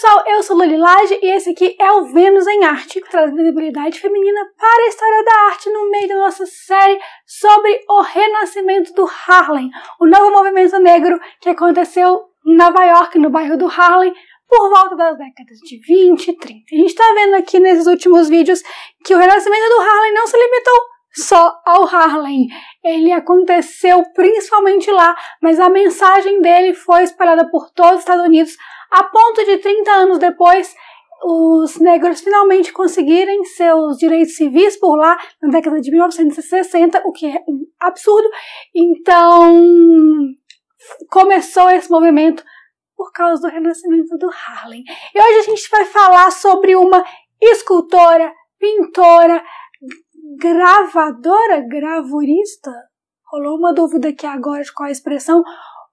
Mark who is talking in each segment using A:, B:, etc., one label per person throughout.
A: pessoal, eu sou Luli Lage e esse aqui é o Vênus em Arte, que traz visibilidade feminina para a história da arte no meio da nossa série sobre o renascimento do Harlem, o novo movimento negro que aconteceu em Nova York, no bairro do Harlem, por volta das décadas de 20 e 30. A gente está vendo aqui nesses últimos vídeos que o renascimento do Harlem não se limitou só ao Harlem. Ele aconteceu principalmente lá, mas a mensagem dele foi espalhada por todos os Estados Unidos, a ponto de 30 anos depois os negros finalmente conseguirem seus direitos civis por lá na década de 1960, o que é um absurdo. Então começou esse movimento por causa do renascimento do Harlem. E hoje a gente vai falar sobre uma escultora, pintora, gravadora, gravurista, rolou uma dúvida aqui agora de qual é a expressão,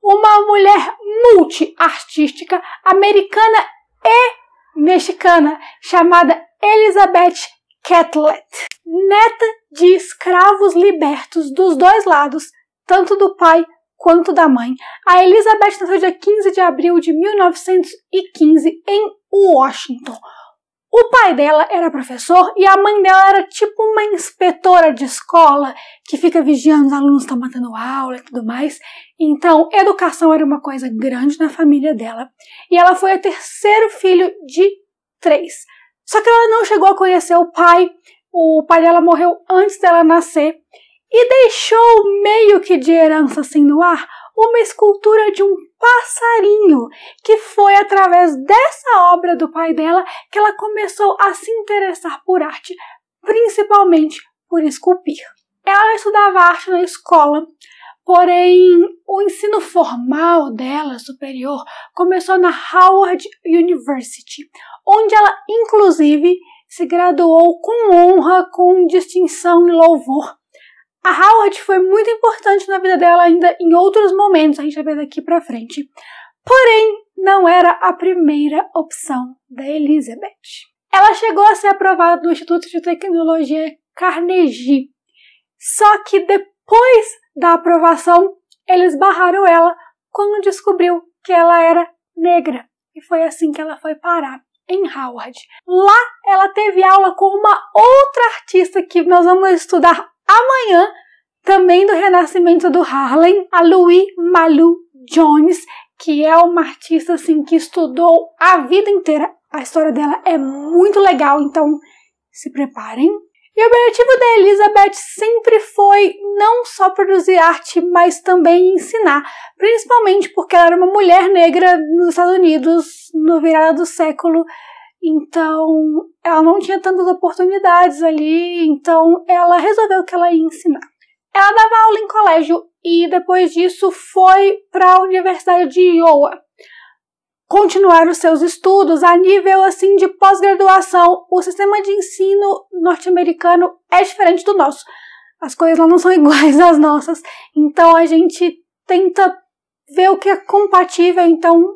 A: uma mulher multi-artística americana e mexicana chamada Elizabeth Catlett, neta de escravos libertos dos dois lados, tanto do pai quanto da mãe. A Elizabeth nasceu dia 15 de abril de 1915 em Washington. O pai dela era professor e a mãe dela era tipo uma inspetora de escola que fica vigiando os alunos estão matando aula e tudo mais. Então, educação era uma coisa grande na família dela. E ela foi o terceiro filho de três. Só que ela não chegou a conhecer o pai. O pai dela morreu antes dela nascer e deixou meio que de herança assim no ar uma escultura de um passarinho, que foi através dessa obra do pai dela que ela começou a se interessar por arte, principalmente por esculpir. Ela estudava arte na escola, porém o ensino formal dela, superior, começou na Howard University, onde ela inclusive se graduou com honra, com distinção e louvor a Howard foi muito importante na vida dela ainda em outros momentos, a gente vai ver daqui para frente. Porém, não era a primeira opção da Elizabeth. Ela chegou a ser aprovada no Instituto de Tecnologia Carnegie. Só que depois da aprovação, eles barraram ela quando descobriu que ela era negra. E foi assim que ela foi parar em Howard. Lá ela teve aula com uma outra artista que nós vamos estudar amanhã, também do renascimento do Harlem, a Louis Malu Jones, que é uma artista assim que estudou a vida inteira. A história dela é muito legal, então se preparem. E o objetivo da Elizabeth sempre foi não só produzir arte, mas também ensinar, principalmente porque ela era uma mulher negra nos Estados Unidos no virada do século então, ela não tinha tantas oportunidades ali, então ela resolveu que ela ia ensinar. Ela dava aula em colégio e depois disso foi para a Universidade de Iowa continuar os seus estudos a nível assim de pós-graduação. O sistema de ensino norte-americano é diferente do nosso. As coisas lá não são iguais às nossas. Então a gente tenta ver o que é compatível. Então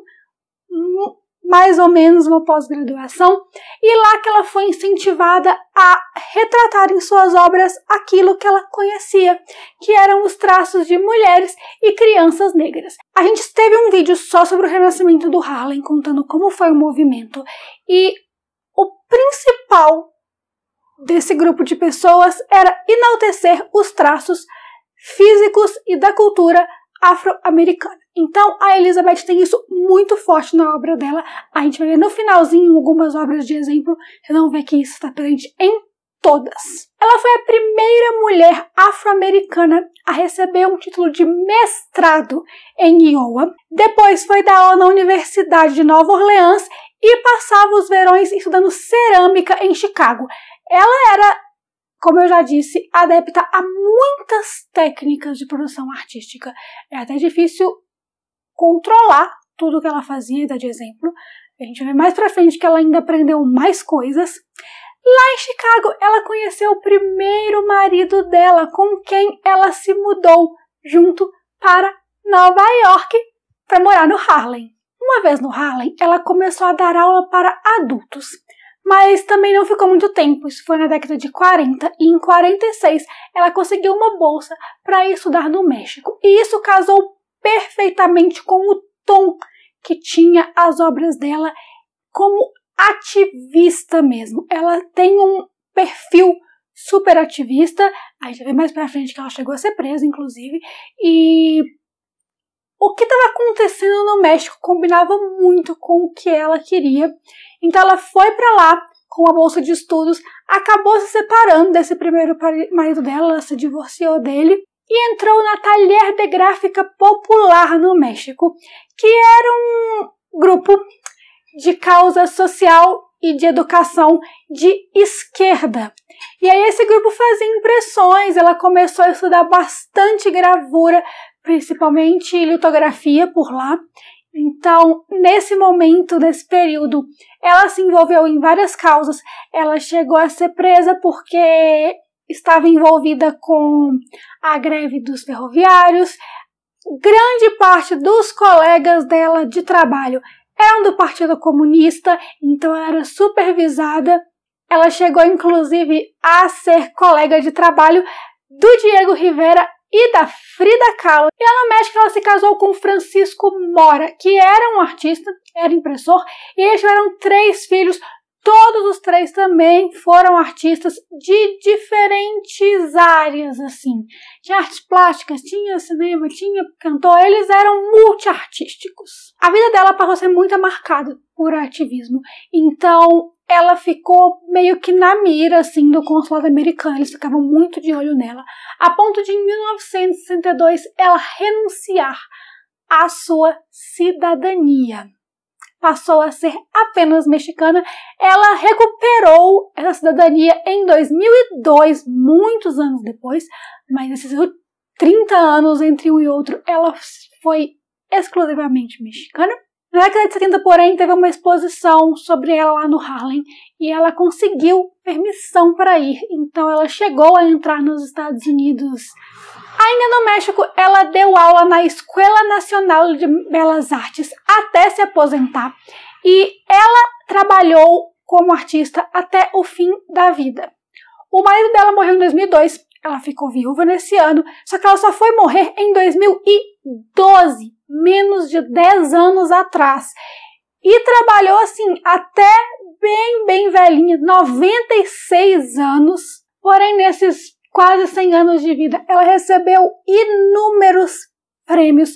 A: mais ou menos uma pós-graduação, e lá que ela foi incentivada a retratar em suas obras aquilo que ela conhecia, que eram os traços de mulheres e crianças negras. A gente teve um vídeo só sobre o renascimento do Harlem, contando como foi o movimento, e o principal desse grupo de pessoas era enaltecer os traços físicos e da cultura afro-americana. Então a Elizabeth tem isso muito forte na obra dela. A gente vai ver no finalzinho algumas obras de exemplo. Vocês vão ver que isso está presente em todas. Ela foi a primeira mulher afro-americana a receber um título de mestrado em Iowa. Depois foi dar aula na Universidade de Nova Orleans e passava os verões estudando cerâmica em Chicago. Ela era como eu já disse, adepta a muitas técnicas de produção artística. É até difícil controlar tudo que ela fazia dar de exemplo. A gente ver mais pra frente que ela ainda aprendeu mais coisas. Lá em Chicago, ela conheceu o primeiro marido dela, com quem ela se mudou junto para Nova York para morar no Harlem. Uma vez no Harlem, ela começou a dar aula para adultos mas também não ficou muito tempo, isso foi na década de 40 e em 46 ela conseguiu uma bolsa para estudar no México. E isso casou perfeitamente com o tom que tinha as obras dela como ativista mesmo. Ela tem um perfil super ativista. A gente ver mais pra frente que ela chegou a ser presa, inclusive. E o que estava acontecendo no México combinava muito com o que ela queria. Então ela foi para lá com a bolsa de estudos, acabou se separando desse primeiro marido dela, ela se divorciou dele e entrou na Talher de Gráfica Popular no México, que era um grupo de causa social e de educação de esquerda. E aí esse grupo fazia impressões, ela começou a estudar bastante gravura, principalmente litografia por lá. Então, nesse momento, nesse período, ela se envolveu em várias causas. Ela chegou a ser presa porque estava envolvida com a greve dos ferroviários. Grande parte dos colegas dela de trabalho eram do Partido Comunista, então ela era supervisada. Ela chegou inclusive a ser colega de trabalho do Diego Rivera e da Frida Kahlo. E ela no México ela se casou com Francisco Mora, que era um artista, era impressor, e eles tiveram três filhos. Todos os três também foram artistas de diferentes áreas, assim. Tinha artes plásticas, tinha cinema, tinha cantor, eles eram multiartísticos. A vida dela passou a ser muito marcada por ativismo. Então, ela ficou meio que na mira assim do consulado americano, eles ficavam muito de olho nela, a ponto de em 1962 ela renunciar à sua cidadania. Passou a ser apenas mexicana. Ela recuperou essa cidadania em 2002, muitos anos depois, mas esses 30 anos entre um e outro, ela foi exclusivamente mexicana. Na década de 70, porém, teve uma exposição sobre ela lá no Harlem e ela conseguiu permissão para ir. Então ela chegou a entrar nos Estados Unidos. Ainda no México, ela deu aula na Escola Nacional de Belas Artes até se aposentar e ela trabalhou como artista até o fim da vida. O marido dela morreu em 2002, ela ficou viúva nesse ano, só que ela só foi morrer em 2012 menos de 10 anos atrás. E trabalhou assim até bem, bem velhinha, 96 anos. Porém, nesses quase 100 anos de vida, ela recebeu inúmeros prêmios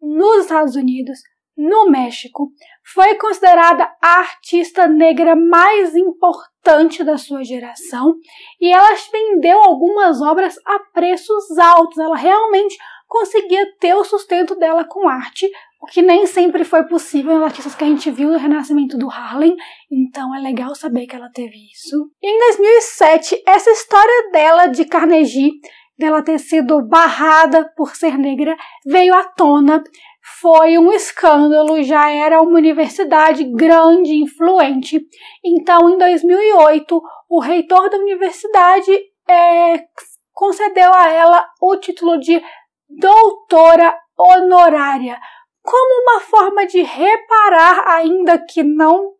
A: nos Estados Unidos, no México. Foi considerada a artista negra mais importante da sua geração e ela vendeu algumas obras a preços altos. Ela realmente conseguia ter o sustento dela com arte, o que nem sempre foi possível nas artistas que a gente viu no renascimento do Harlem, então é legal saber que ela teve isso. Em 2007, essa história dela de Carnegie, dela ter sido barrada por ser negra, veio à tona. Foi um escândalo, já era uma universidade grande, influente. Então, em 2008, o reitor da universidade é, concedeu a ela o título de doutora honorária, como uma forma de reparar, ainda que não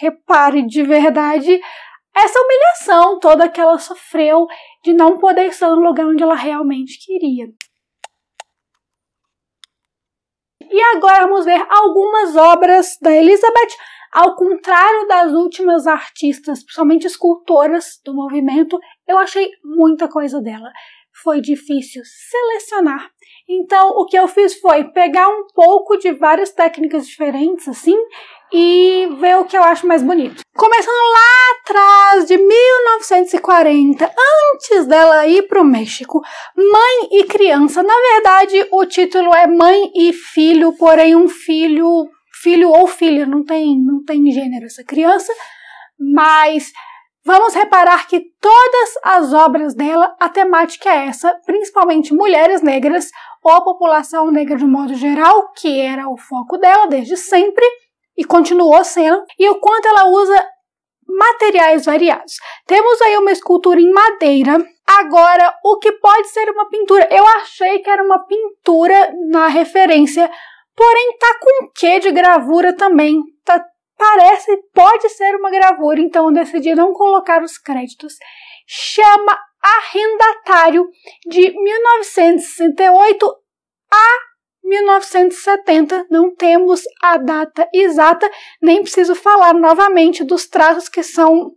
A: repare de verdade, essa humilhação toda que ela sofreu de não poder estar no lugar onde ela realmente queria. E agora vamos ver algumas obras da Elizabeth, ao contrário das últimas artistas, principalmente escultoras do movimento, eu achei muita coisa dela foi difícil selecionar. Então, o que eu fiz foi pegar um pouco de várias técnicas diferentes, assim, e ver o que eu acho mais bonito. Começando lá atrás, de 1940, antes dela ir para o México, Mãe e Criança. Na verdade, o título é Mãe e Filho, porém um filho, filho ou filha, não tem, não tem gênero essa criança, mas Vamos reparar que todas as obras dela, a temática é essa, principalmente mulheres negras ou a população negra de modo geral, que era o foco dela desde sempre e continuou sendo, e o quanto ela usa materiais variados. Temos aí uma escultura em madeira. Agora, o que pode ser uma pintura? Eu achei que era uma pintura na referência, porém tá com quê de gravura também. Tá parece, pode ser uma gravura, então eu decidi não colocar os créditos. Chama Arrendatário de 1968 a 1970. Não temos a data exata, nem preciso falar novamente dos traços que são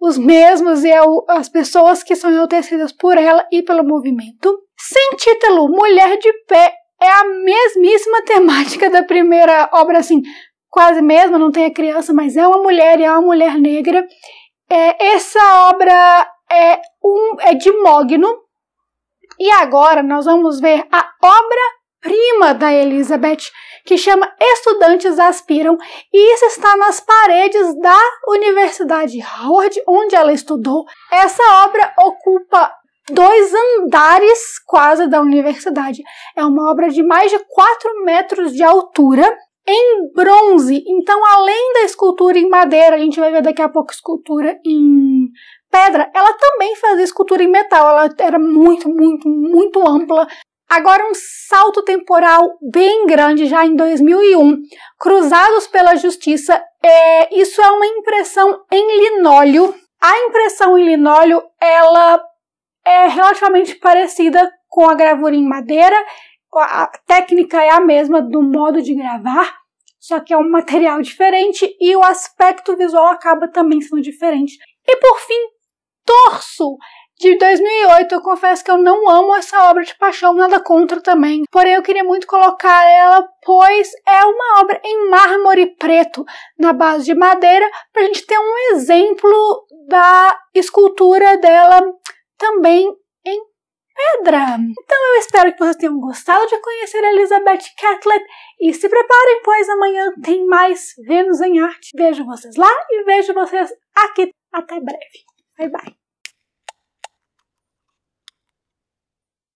A: os mesmos e é as pessoas que são enaltecidas por ela e pelo movimento. Sem título, Mulher de Pé é a mesmíssima temática da primeira obra, assim, quase mesma, não tem a criança, mas é uma mulher e é uma mulher negra. É, essa obra é, um, é de Mogno. E agora nós vamos ver a obra-prima da Elizabeth, que chama Estudantes Aspiram, e isso está nas paredes da Universidade Howard, onde ela estudou. Essa obra ocupa dois andares quase da universidade. É uma obra de mais de 4 metros de altura em bronze. Então, além da escultura em madeira, a gente vai ver daqui a pouco escultura em pedra, ela também fazia escultura em metal. Ela era muito, muito, muito ampla. Agora, um salto temporal bem grande, já em 2001, Cruzados pela Justiça. É, isso é uma impressão em linóleo. A impressão em linóleo, ela é relativamente parecida com a gravura em madeira. A técnica é a mesma do modo de gravar, só que é um material diferente e o aspecto visual acaba também sendo diferente. E por fim, Torso, de 2008. Eu confesso que eu não amo essa obra de paixão, nada contra também. Porém, eu queria muito colocar ela, pois é uma obra em mármore preto, na base de madeira, para a gente ter um exemplo da escultura dela também pedra. Então eu espero que vocês tenham gostado de conhecer a Elizabeth Catlett e se preparem, pois amanhã tem mais Vênus em Arte. Vejo vocês lá e vejo vocês aqui. Até breve. Bye bye.